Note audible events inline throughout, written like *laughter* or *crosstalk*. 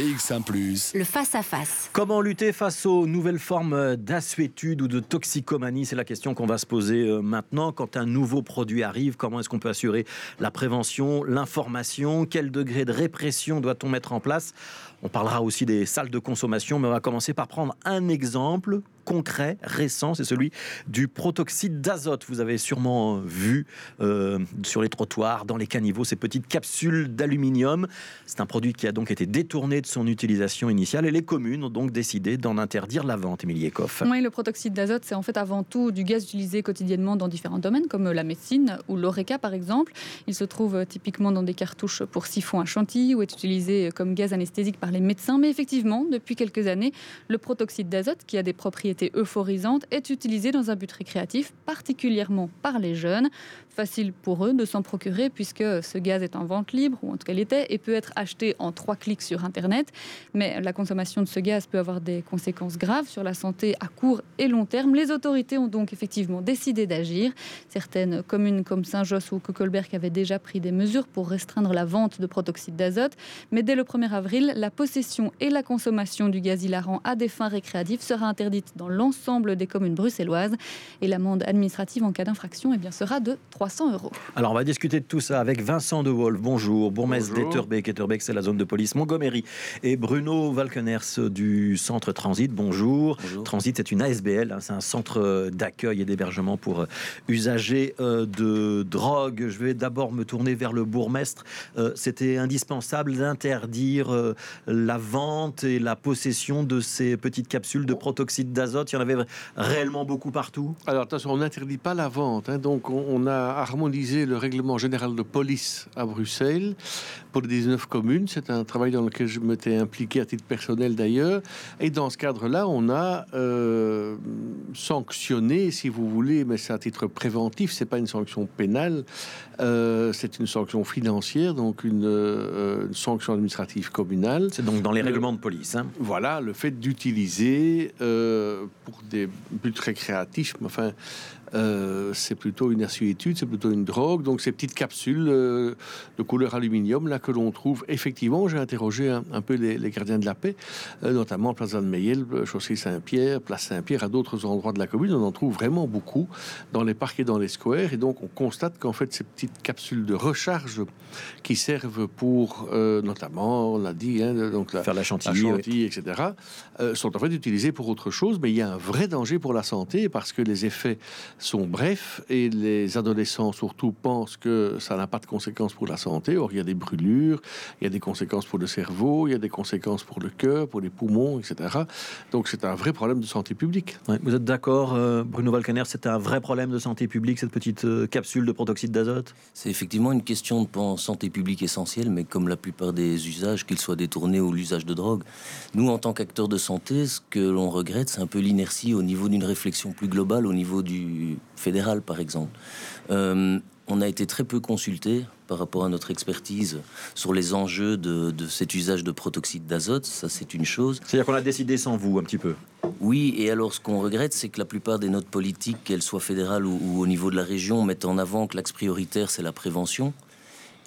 BX1 ⁇ Le face-à-face. Comment lutter face aux nouvelles formes d'assuétude ou de toxicomanie? C'est la question qu'on va se poser euh, maintenant. Quand un nouveau produit arrive, comment est-ce qu'on peut assurer la prévention, l'information? Quel degré de répression doit-on mettre en place on parlera aussi des salles de consommation, mais on va commencer par prendre un exemple concret, récent, c'est celui du protoxyde d'azote. Vous avez sûrement vu euh, sur les trottoirs, dans les caniveaux, ces petites capsules d'aluminium. C'est un produit qui a donc été détourné de son utilisation initiale et les communes ont donc décidé d'en interdire la vente, Émilie Ekoff. Oui, le protoxyde d'azote, c'est en fait avant tout du gaz utilisé quotidiennement dans différents domaines, comme la médecine ou l'ORECA par exemple. Il se trouve typiquement dans des cartouches pour siphon à chantilly ou est utilisé comme gaz anesthésique par les médecins. Mais effectivement, depuis quelques années, le protoxyde d'azote, qui a des propriétés euphorisante est utilisée dans un but récréatif, particulièrement par les jeunes. Facile pour eux de s'en procurer puisque ce gaz est en vente libre, ou en tout cas l'était, et peut être acheté en trois clics sur Internet. Mais la consommation de ce gaz peut avoir des conséquences graves sur la santé à court et long terme. Les autorités ont donc effectivement décidé d'agir. Certaines communes comme Saint-Josse ou Kokolberg avaient déjà pris des mesures pour restreindre la vente de protoxyde d'azote. Mais dès le 1er avril, la possession et la consommation du gaz hilarant à des fins récréatives sera interdite dans l'ensemble des communes bruxelloises. Et l'amende administrative en cas d'infraction eh bien, sera de 300 euros. Alors, on va discuter de tout ça avec Vincent De Wolf. Bonjour, bourgmestre d'Etterbeek. Etterbeek, c'est la zone de police Montgomery. Et Bruno Valkeners du centre Transit. Bonjour. Transit, c'est une ASBL, hein, c'est un centre d'accueil et d'hébergement pour euh, usagers euh, de drogue. Je vais d'abord me tourner vers le bourgmestre. Euh, c'était indispensable d'interdire la vente et la possession de ces petites capsules de protoxyde d'azote il y en avait réellement beaucoup partout Alors attention, on n'interdit pas la vente. Hein. donc on, a harmonisé le règlement général de police à Bruxelles pour les 19 communes. C'est un travail dans lequel je m'étais impliqué à titre personnel d'ailleurs. Et dans ce cadre-là, on a euh, sanctionné, si vous voulez, mais c'est à titre préventif, c'est pas une sanction pénale, euh, c'est une sanction financière, donc une, euh, une sanction administrative communale. C'est donc dans les règlements de police. Hein. Voilà, le fait d'utiliser pour des buts récréatifs, enfin, c'est plutôt une assuétude, c'est plutôt une drogue. Donc ces petites capsules de couleur aluminium là que l'on trouve effectivement. J'ai interrogé un, peu les, gardiens de la paix, euh, notamment Place de Meyel, Chaussée Saint-Pierre, Place Saint-Pierre, à d'autres endroits de la commune. On en trouve vraiment beaucoup dans les parcs et dans les squares. Et donc on constate qu'en fait ces petites capsules de recharge qui servent pour notamment, on l'a dit, hein, donc la, faire la chantilly, etc., sont en fait utilisées pour autre chose. Mais il y a un vrai danger pour la santé parce que les effets sont brefs et les adolescents surtout pensent que ça n'a pas de conséquences pour la santé. Or, il y a des brûlures, il y a des conséquences pour le cerveau, il y a des conséquences pour le cœur, pour les poumons, etc. Donc, c'est un vrai problème de santé publique. vous êtes d'accord, euh, Bruno Valcaner, c'est un vrai problème de santé publique, cette petite euh, capsule de protoxyde d'azote? C'est effectivement une question de santé publique essentielle, mais comme la plupart des usages, qu'ils soient détournés ou l'usage de drogue, nous, en tant qu'acteurs de santé, ce que l'on regrette, c'est un peu l'inertie au niveau d'une réflexion plus globale, au niveau du, fédéral, par exemple. Euh, on a été très peu consulté par rapport à notre expertise sur les enjeux de, cet usage de protoxyde d'azote. Ça, c'est une chose. C'est-à-dire qu'on a décidé sans vous, un petit peu. Oui, et alors ce qu'on regrette, c'est que la plupart des notes politiques, qu'elles soient fédérales ou, au niveau de la région, mettent en avant que l'axe prioritaire, c'est la prévention.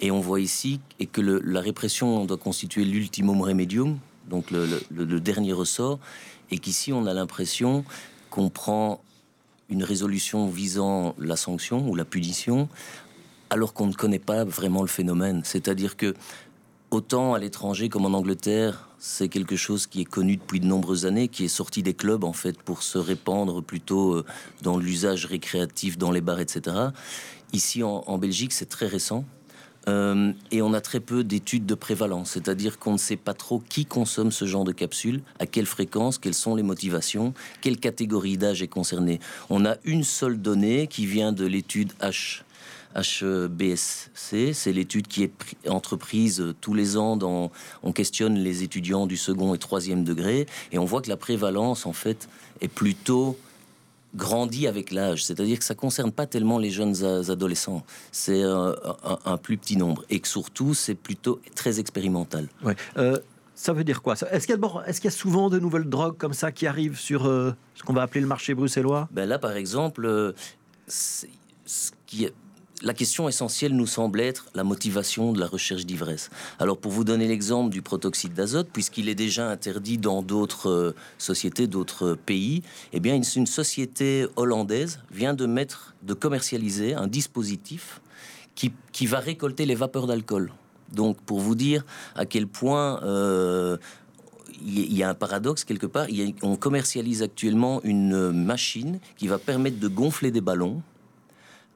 Et on voit ici et que la répression doit constituer l'ultimum remedium, donc le dernier ressort, et qu'ici on a l'impression qu'on prend une résolution visant la sanction ou la punition, alors qu'on ne connaît pas vraiment le phénomène. C'est-à-dire que autant à l'étranger comme en Angleterre, c'est quelque chose qui est connu depuis de nombreuses années, qui est sorti des clubs en fait pour se répandre plutôt euh, dans l'usage récréatif, dans les bars, etc. Ici en Belgique, c'est très récent. Euh, et on a très peu d'études de prévalence, c'est-à-dire qu'on ne sait pas trop qui consomme ce genre de capsules, à quelle fréquence, quelles sont les motivations, quelle catégorie d'âge est concernée. On a une seule donnée qui vient de l'étude H. HBSC, c'est l'étude qui est entreprise tous les ans. Dans, on questionne les étudiants du second et troisième degré et on voit que la prévalence en fait est plutôt grandit avec l'âge, c'est-à-dire que ça concerne pas tellement les jeunes adolescents, c'est un, plus petit nombre et que surtout c'est plutôt très expérimental. Ouais. Euh, ça veut dire quoi? Est-ce qu'il y, a souvent de nouvelles drogues comme ça qui arrivent sur euh, ce qu'on va appeler le marché bruxellois? Ben Là, par exemple, euh, ce qui la question essentielle nous semble être la motivation de la recherche d'ivresse. Alors pour vous donner l'exemple du protoxyde d'azote, puisqu'il est déjà interdit dans d'autres euh, sociétés, d'autres pays, eh bien une, société hollandaise vient de mettre, de commercialiser un dispositif qui, va récolter les vapeurs d'alcool. Donc pour vous dire à quel point euh, il y a un paradoxe quelque part, on commercialise actuellement une machine qui va permettre de gonfler des ballons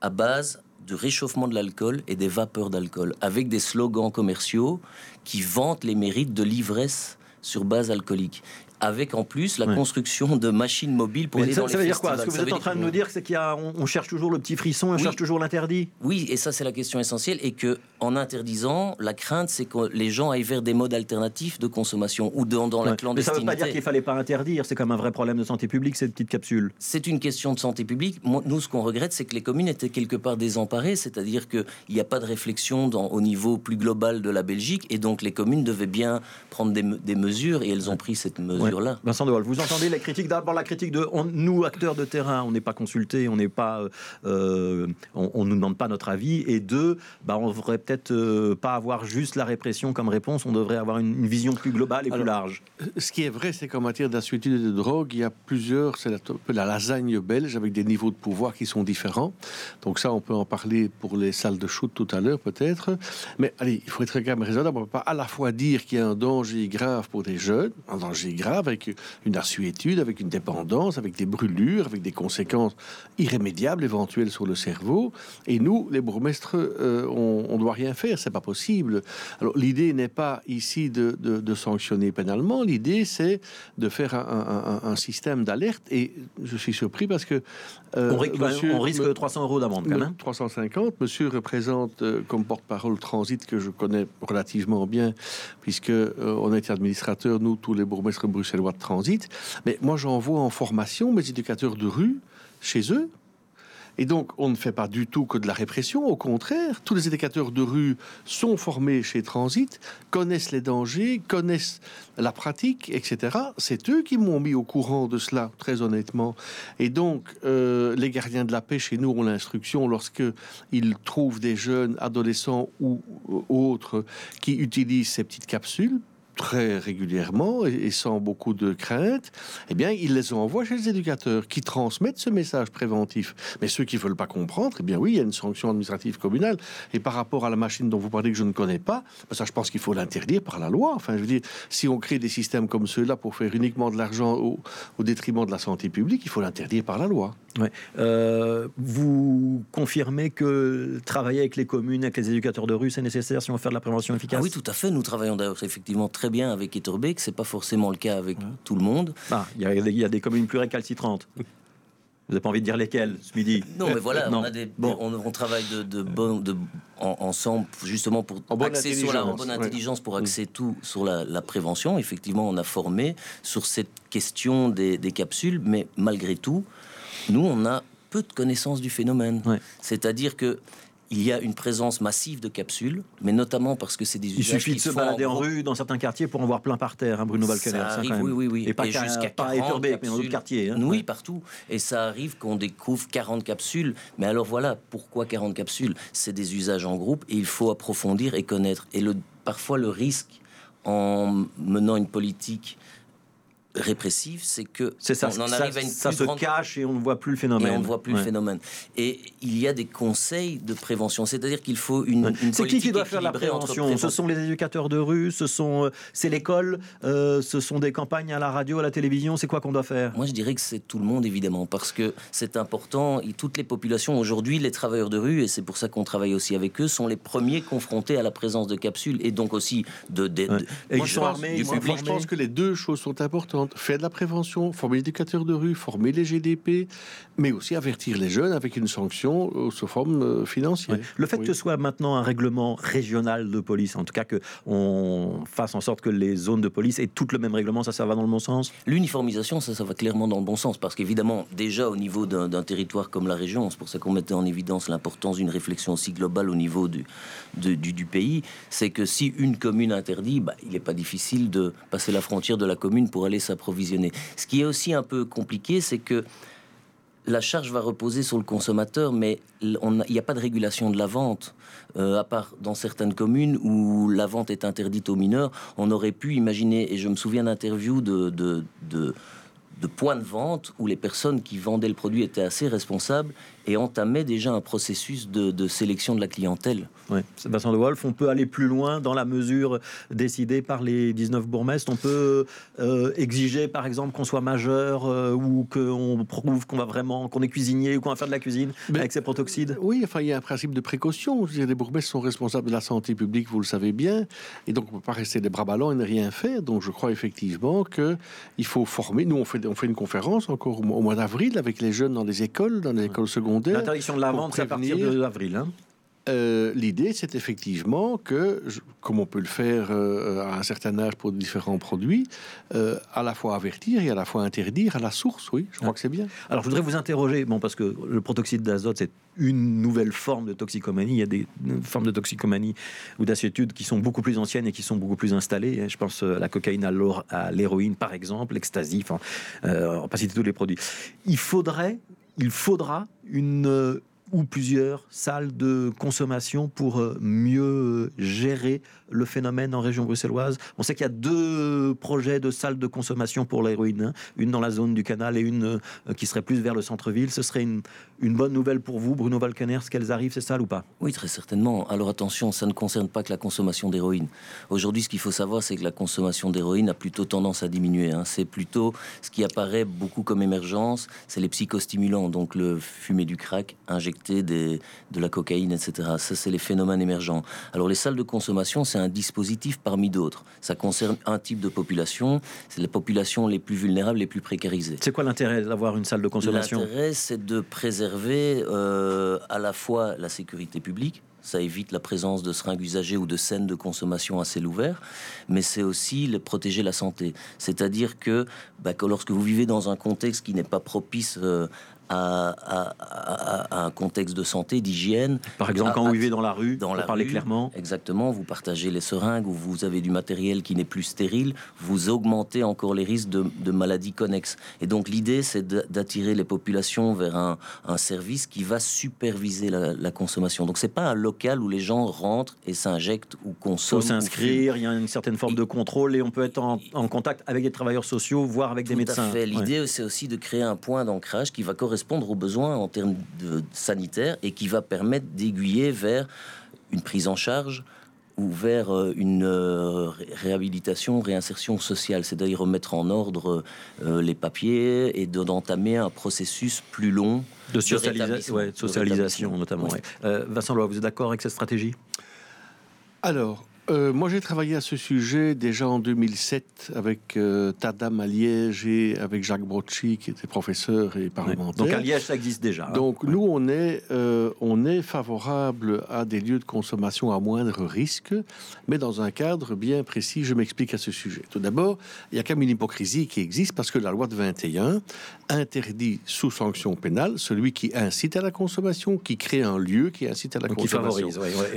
à base de réchauffement de l'alcool et des vapeurs d'alcool, avec des slogans commerciaux qui vantent les mérites de l'ivresse sur base alcoolique avec en plus la construction de machines mobiles pour aller ça, dans ça veut dire quoi Ce que vous êtes en train de nous dire, c'est qu'on on cherche toujours le petit frisson, on cherche toujours l'interdit Oui, et ça c'est la question essentielle, et que en interdisant, la crainte c'est que les gens aillent vers des modes alternatifs de consommation ou dans, dans la clandestinité. Mais ça ne veut pas dire qu'il fallait pas interdire, c'est comme un vrai problème de santé publique cette petite capsule. C'est une question de santé publique. Nous, ce qu'on regrette, c'est que les communes étaient quelque part désemparées, c'est-à-dire qu'il n'y a pas de réflexion dans, au niveau plus global de la Belgique, et donc les communes devaient bien prendre des, des mesures, et elles ont pris cette mesure-là. Vincent de vous entendez les critiques D'abord, la critique de nous, acteurs de terrain, on n'est pas consultés, on n'est pas, euh, on, nous demande pas notre avis. Et deux, bah, on devrait peut-être euh, pas avoir juste la répression comme réponse, on devrait avoir une, vision plus globale et plus large. Euh, ce qui est vrai, c'est qu'en matière d'insuétude et de drogue, il y a plusieurs, c'est la, la, lasagne belge avec des niveaux de pouvoir qui sont différents. Donc ça, on peut en parler pour les salles de shoot tout à l'heure peut-être. Mais allez, il faut être quand même raisonnable. On ne peut pas à la fois dire qu'il y a un danger grave pour des jeunes, un danger grave avec une assuétude, avec une dépendance, avec des brûlures, avec des conséquences irrémédiables éventuelles sur le cerveau. Et nous, les bourgmestres, euh, on ne doit rien faire, c'est pas possible. Alors l'idée n'est pas ici de, de, sanctionner pénalement, l'idée c'est de faire un, un, système d'alerte. Et je suis surpris parce que euh, on, risque 300 euros d'amende quand même. 350. Monsieur représente euh, comme porte-parole Transit que je connais relativement bien puisque on a été administrateur nous tous les bourgmestres bruxellois de Transit mais moi, j'envoie en formation mes éducateurs de rue chez eux. Et donc, on ne fait pas du tout que de la répression. Au contraire, tous les éducateurs de rue sont formés chez Transit, connaissent les dangers, connaissent la pratique, etc. C'est eux qui m'ont mis au courant de cela, très honnêtement. Et donc, euh, les gardiens de la paix chez nous ont l'instruction lorsque ils trouvent des jeunes adolescents ou autres qui utilisent ces petites capsules très régulièrement et, sans beaucoup de crainte, eh bien, ils les envoient chez les éducateurs qui transmettent ce message préventif. Mais ceux qui ne veulent pas comprendre, eh bien oui, il y a une sanction administrative communale. Et par rapport à la machine dont vous parlez que je ne connais pas, ben ça, je pense qu'il faut l'interdire par la loi. Enfin, je veux dire, si on crée des systèmes comme ceux-là pour faire uniquement de l'argent au, au détriment de la santé publique, il faut l'interdire par la loi. Ouais. Euh, vous confirmez que travailler avec les communes, avec les éducateurs de rue, c'est nécessaire si on veut faire de la prévention efficace ah Oui, tout à fait. Nous travaillons d'ailleurs effectivement très bien avec Etterbeek. C'est pas forcément le cas avec tout le monde. Ah, il y, a des communes plus récalcitrantes. Vous n'avez pas envie de dire lesquelles ce midi Non, mais voilà, *laughs* On, a des, bon. on, travaille de, de, de ensemble justement pour axer sur la bonne intelligence, pour axer tout sur la, prévention. Effectivement, on a formé sur cette question des, des capsules, mais malgré tout, nous, on a peu de connaissances du phénomène. C'est-à-dire que il y a une présence massive de capsules, mais notamment parce que c'est des usages Il suffit de se balader en, rue dans certains quartiers pour en voir plein par terre, hein, Bruno Balcaner. Ça arrive, oui, oui, oui. Et pas jusqu'à 40 mais dans d'autres quartiers. Hein. oui, partout. Et ça arrive qu'on découvre 40 capsules. Mais alors voilà, pourquoi 40 capsules? C'est des usages en groupe et il faut approfondir et connaître. Et le, parfois le risque en menant une politique répressive, c'est que c'est ça, on en arrive à une ça se cache et on ne voit plus le phénomène. Et on ne voit plus le phénomène. Et il y a des conseils de prévention, c'est-à-dire qu'il faut une, une C'est qui qui doit faire la prévention? Ce sont les éducateurs de rue, ce sont euh, c'est l'école, euh, ce sont des campagnes à la radio, à la télévision. C'est quoi qu'on doit faire? Moi, je dirais que c'est tout le monde évidemment, parce que c'est important. Et toutes les populations aujourd'hui, les travailleurs de rue, et c'est pour ça qu'on travaille aussi avec eux, sont les premiers confrontés à la présence de capsules et donc aussi de, de, et je pense que les deux choses sont importantes faire de la prévention, former les éducateurs de rue, former les GDP, mais aussi avertir les jeunes avec une sanction euh, sous forme euh, financière. Le fait que ce soit maintenant un règlement régional de police, en tout cas que on fasse en sorte que les zones de police aient toutes le même règlement, ça, ça va dans le bon sens? L'uniformisation, ça, ça va clairement dans le bon sens, parce qu'évidemment, déjà au niveau d'un territoire comme la région, c'est pour ça qu'on mettait en évidence l'importance d'une réflexion aussi globale au niveau du, du, du, pays, c'est que si une commune interdit, bah, il n'est pas difficile de passer la frontière de la commune pour aller s'approvisionner. Ce qui est aussi un peu compliqué, c'est que la charge va reposer sur le consommateur, mais il n'y a pas de régulation de la vente. Euh, à part dans certaines communes où la vente est interdite aux mineurs, on aurait pu imaginer, et je me souviens d'interviews de, de points de vente où les personnes qui vendaient le produit étaient assez responsables et entamaient déjà un processus de, sélection de la clientèle. Oui, Sébastien De Wolf, on peut aller plus loin dans la mesure décidée par les 19 bourgmestres. On peut euh, exiger, par exemple, qu'on soit majeur euh, ou qu'on prouve qu'on va vraiment, qu'on est cuisinier ou qu'on va faire de la cuisine avec ces protoxydes. Oui, enfin, il y a un principe de précaution. Les bourgmestres sont responsables de la santé publique, vous le savez bien, et donc on ne peut pas rester des bras ballants et ne rien faire. Donc je crois effectivement qu'il faut former. Nous, on fait on fait une conférence encore au mois d'avril avec les jeunes dans les écoles, dans les écoles secondaires. L'interdiction de la vente, c'est à partir d'avril. Hein euh, l'idée, c'est effectivement que, comme on peut le faire euh, à un certain âge pour différents produits, euh, à la fois avertir et à la fois interdire à la source. Oui, je crois que c'est bien. Alors, je voudrais vous interroger, bon, parce que le protoxyde d'azote, c'est une nouvelle forme de toxicomanie. Il y a des formes de toxicomanie ou d'acétude qui sont beaucoup plus anciennes et qui sont beaucoup plus installées. Je pense à la cocaïne, à l'héroïne, par exemple, l'ecstasy, enfin, on va pas citer tous les produits. Il faudrait, il faudra une ou plusieurs salles de consommation pour euh, mieux euh, gérer le phénomène en région bruxelloise. On sait qu'il y a deux projets de salles de consommation pour l'héroïne, hein. une dans la zone du canal et une euh, qui serait plus vers le centre-ville. Ce serait une, une, bonne nouvelle pour vous, Bruno Valkeners, qu'elles arrivent, ces salles ou pas? Oui, très certainement. Alors attention, ça ne concerne pas que la consommation d'héroïne. Aujourd'hui, ce qu'il faut savoir, c'est que la consommation d'héroïne a plutôt tendance à diminuer. Hein. C'est plutôt ce qui apparaît beaucoup comme émergence, c'est les psychostimulants, donc le fumer du crack, injecter des de la cocaïne, etc. Ça, c'est les phénomènes émergents. Alors, les salles de consommation, c'est un dispositif parmi d'autres. Ça concerne un type de population, c'est les populations les plus vulnérables, les plus précarisées. C'est quoi l'intérêt d'avoir une salle de consommation? L'intérêt, c'est de préserver euh, à la fois la sécurité publique, ça évite la présence de seringues usagées ou de scènes de consommation à ciel ouvert, mais c'est aussi le protéger la santé. C'est-à-dire que, bah, que, lorsque vous vivez dans un contexte qui n'est pas propice euh, à, un contexte de santé, d'hygiène. Par exemple, quand vous vivez dans la rue, dans la parler clairement. Exactement, vous partagez les seringues ou vous avez du matériel qui n'est plus stérile, vous augmentez encore les risques de, maladies connexes. Et donc l'idée, c'est d'attirer les populations vers un, service qui va superviser la, consommation. Donc c'est pas un local où les gens rentrent et s'injectent ou consomment. Il faut s'inscrire, il y a une certaine forme de contrôle et on peut être en, contact avec des travailleurs sociaux, voire avec des médecins. L'idée, c'est aussi de créer un point d'ancrage qui va correspondre répondre aux besoins en termes de sanitaires et qui va permettre d'aiguiller vers une prise en charge ou vers euh, une euh, réhabilitation, réinsertion sociale, c'est-à-dire remettre en ordre euh, les papiers et d'entamer un processus plus long de, socialisation, notamment. Vincent Lois, vous êtes d'accord avec cette stratégie? Alors, euh, moi, j'ai travaillé à ce sujet déjà en 2007 avec euh, Tadam à Liège et avec Jacques Brocci, qui était professeur et parlementaire. Donc à Liège, ça existe déjà. Hein. Donc nous, on est, euh, on est favorable à des lieux de consommation à moindre risque, mais dans un cadre bien précis. Je m'explique à ce sujet. Tout d'abord, il y a quand même une hypocrisie qui existe parce que la loi de 21 interdit sous sanction pénale celui qui incite à la consommation, qui crée un lieu qui incite à la consommation.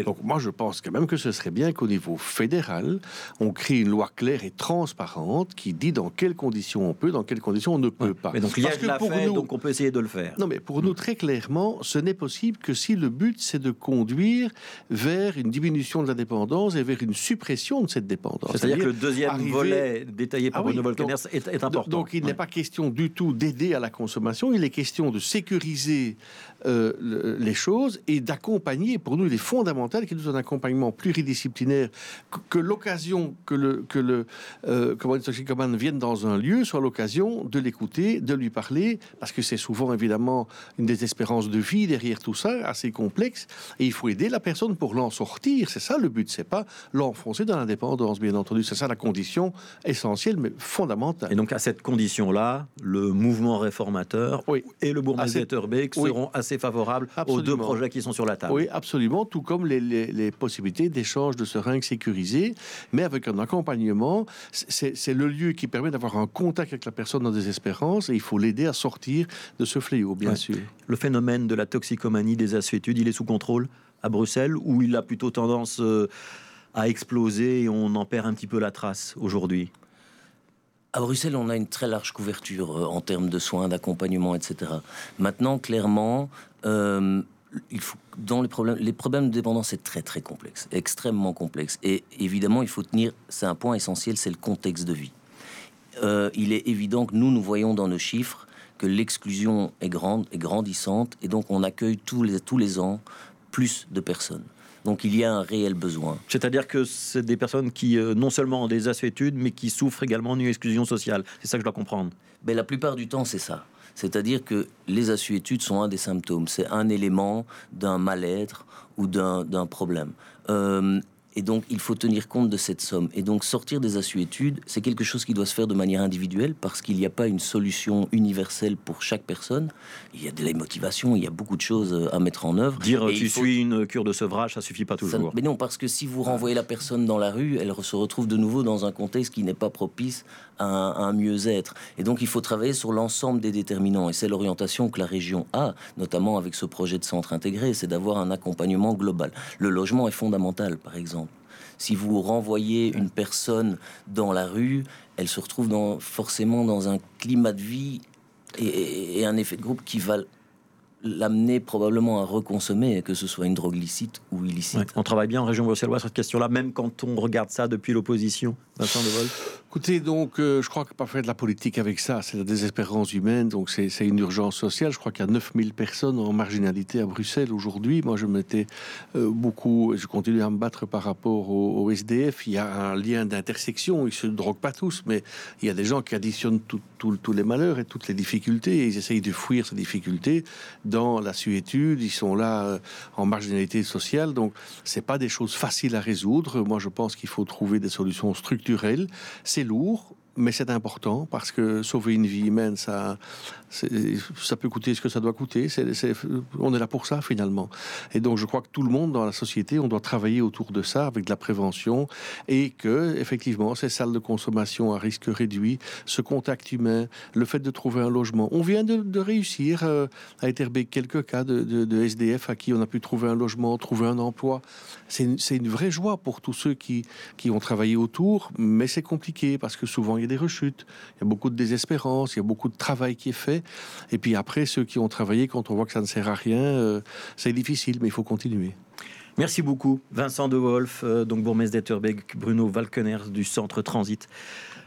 Donc moi, je pense quand même que ce serait bien qu'au niveau fédéral, on crée une loi claire et transparente qui dit dans quelles conditions on peut, dans quelles conditions on ne peut pas. Mais donc Parce que pour nous, donc on peut essayer de le faire. Non, mais pour nous, très clairement, ce n'est possible que si le but, c'est de conduire vers une diminution de la dépendance et vers une suppression de cette dépendance. C'est-à-dire que le deuxième volet détaillé par ah Bruno est, est, important. Donc il n'est pas question du tout d'aider à la consommation, il est question de sécuriser euh, les choses et d'accompagner. Pour nous, il est fondamental qu'il y ait un accompagnement pluridisciplinaire, que, l'occasion que le, que le euh, comment vienne dans un lieu soit l'occasion de l'écouter, de lui parler, parce que c'est souvent évidemment une désespérance de vie derrière tout ça, assez complexe, et il faut aider la personne pour l'en sortir. C'est ça le but, c'est pas l'enfoncer dans l'indépendance, bien entendu. C'est ça la condition essentielle, mais fondamentale. Et donc à cette condition-là, le mouvement réformateur et le bourgmestre Beek seront assez favorable aux deux projets qui sont sur la table. Oui, absolument, tout comme les, possibilités d'échange de seringues sécurisées, mais avec un accompagnement. C'est le lieu qui permet d'avoir un contact avec la personne en désespérance et il faut l'aider à sortir de ce fléau, bien sûr. Le phénomène de la toxicomanie des assuétudes, il est sous contrôle à Bruxelles ou il a plutôt tendance euh, à exploser et on en perd un petit peu la trace aujourd'hui? À Bruxelles, on a une très large couverture euh, en termes de soins, d'accompagnement, etc. Maintenant, clairement, euh, il faut, dans les problèmes, les problèmes de dépendance, c'est très très complexe, extrêmement complexe. Et évidemment, il faut tenir, c'est un point essentiel, c'est le contexte de vie. Euh, il est évident que nous, nous voyons dans nos chiffres que l'exclusion est grande, et grandissante, et donc on accueille tous les, tous les ans plus de personnes. Donc il y a un réel besoin. C'est-à-dire que c'est des personnes qui euh, non seulement ont des assuétudes, mais qui souffrent également d'une exclusion sociale. C'est ça que je dois comprendre. Mais la plupart du temps, c'est ça. C'est-à-dire que les assuétudes sont un des symptômes. C'est un élément d'un mal-être ou d'un problème. Euh, et donc, il faut tenir compte de cette somme. Et donc, sortir des assuétudes, c'est quelque chose qui doit se faire de manière individuelle parce qu'il n'y a pas une solution universelle pour chaque personne. Il y a de la motivation, il y a beaucoup de choses euh, à mettre en œuvre. Dire tu suis une cure de sevrage, ça suffit pas toujours. mais non, parce que si vous renvoyez la personne dans la rue, elle se retrouve de nouveau dans un contexte qui n'est pas propice à un, un mieux-être. Et donc, il faut travailler sur l'ensemble des déterminants. Et c'est l'orientation que la région a, notamment avec ce projet de centre intégré, c'est d'avoir un accompagnement global. Le logement est fondamental, par exemple. Si vous renvoyez une personne dans la rue, elle se retrouve forcément dans un climat de vie et, un effet de groupe qui va l'amener probablement à reconsommer, que ce soit une drogue licite ou illicite. on travaille bien en région bruxelloise sur cette question-là, même quand on regarde ça depuis l'opposition. Écoutez, donc, euh, je crois que pas faire de la politique avec ça, c'est la désespérance humaine, donc c'est une urgence sociale. Je crois qu'il y a 9000 personnes en marginalité à Bruxelles aujourd'hui. Moi, je m'étais euh, beaucoup, je continue à me battre par rapport au, SDF. Il y a un lien d'intersection, ils se droguent pas tous, mais il y a des gens qui additionnent tous les malheurs et toutes les difficultés, ils essayent de fuir ces difficultés dans la suétude. Ils sont là euh, en marginalité sociale, donc c'est pas des choses faciles à résoudre. Moi, je pense qu'il faut trouver des solutions structurelles. C'est lourd, mais c'est important parce que sauver une vie humaine, ça, ça peut coûter ce que ça doit coûter. on est là pour ça finalement. Et donc je crois que tout le monde dans la société, on doit travailler autour de ça avec de la prévention et que effectivement ces salles de consommation à risque réduit, ce contact humain, le fait de trouver un logement. On vient de, réussir euh, à Etterbeek quelques cas de, SDF à qui on a pu trouver un logement, trouver un emploi. C'est une, vraie joie pour tous ceux qui, qui ont travaillé autour, mais c'est compliqué parce que souvent des rechutes, il y a beaucoup de désespérance, il y a beaucoup de travail qui est fait. Et puis après, ceux qui ont travaillé, quand on voit que ça ne sert à rien, euh, c'est difficile, mais il faut continuer. Merci beaucoup, Vincent De Wolf, euh, donc bourgmestre d'Etterbeek, Bruno Valkener du Centre Transit.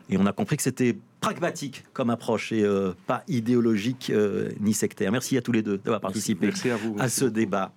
Et on a compris que c'était pragmatique comme approche et euh, pas idéologique ni sectaire. Merci à tous les deux d'avoir participé à, vous, à ce débat.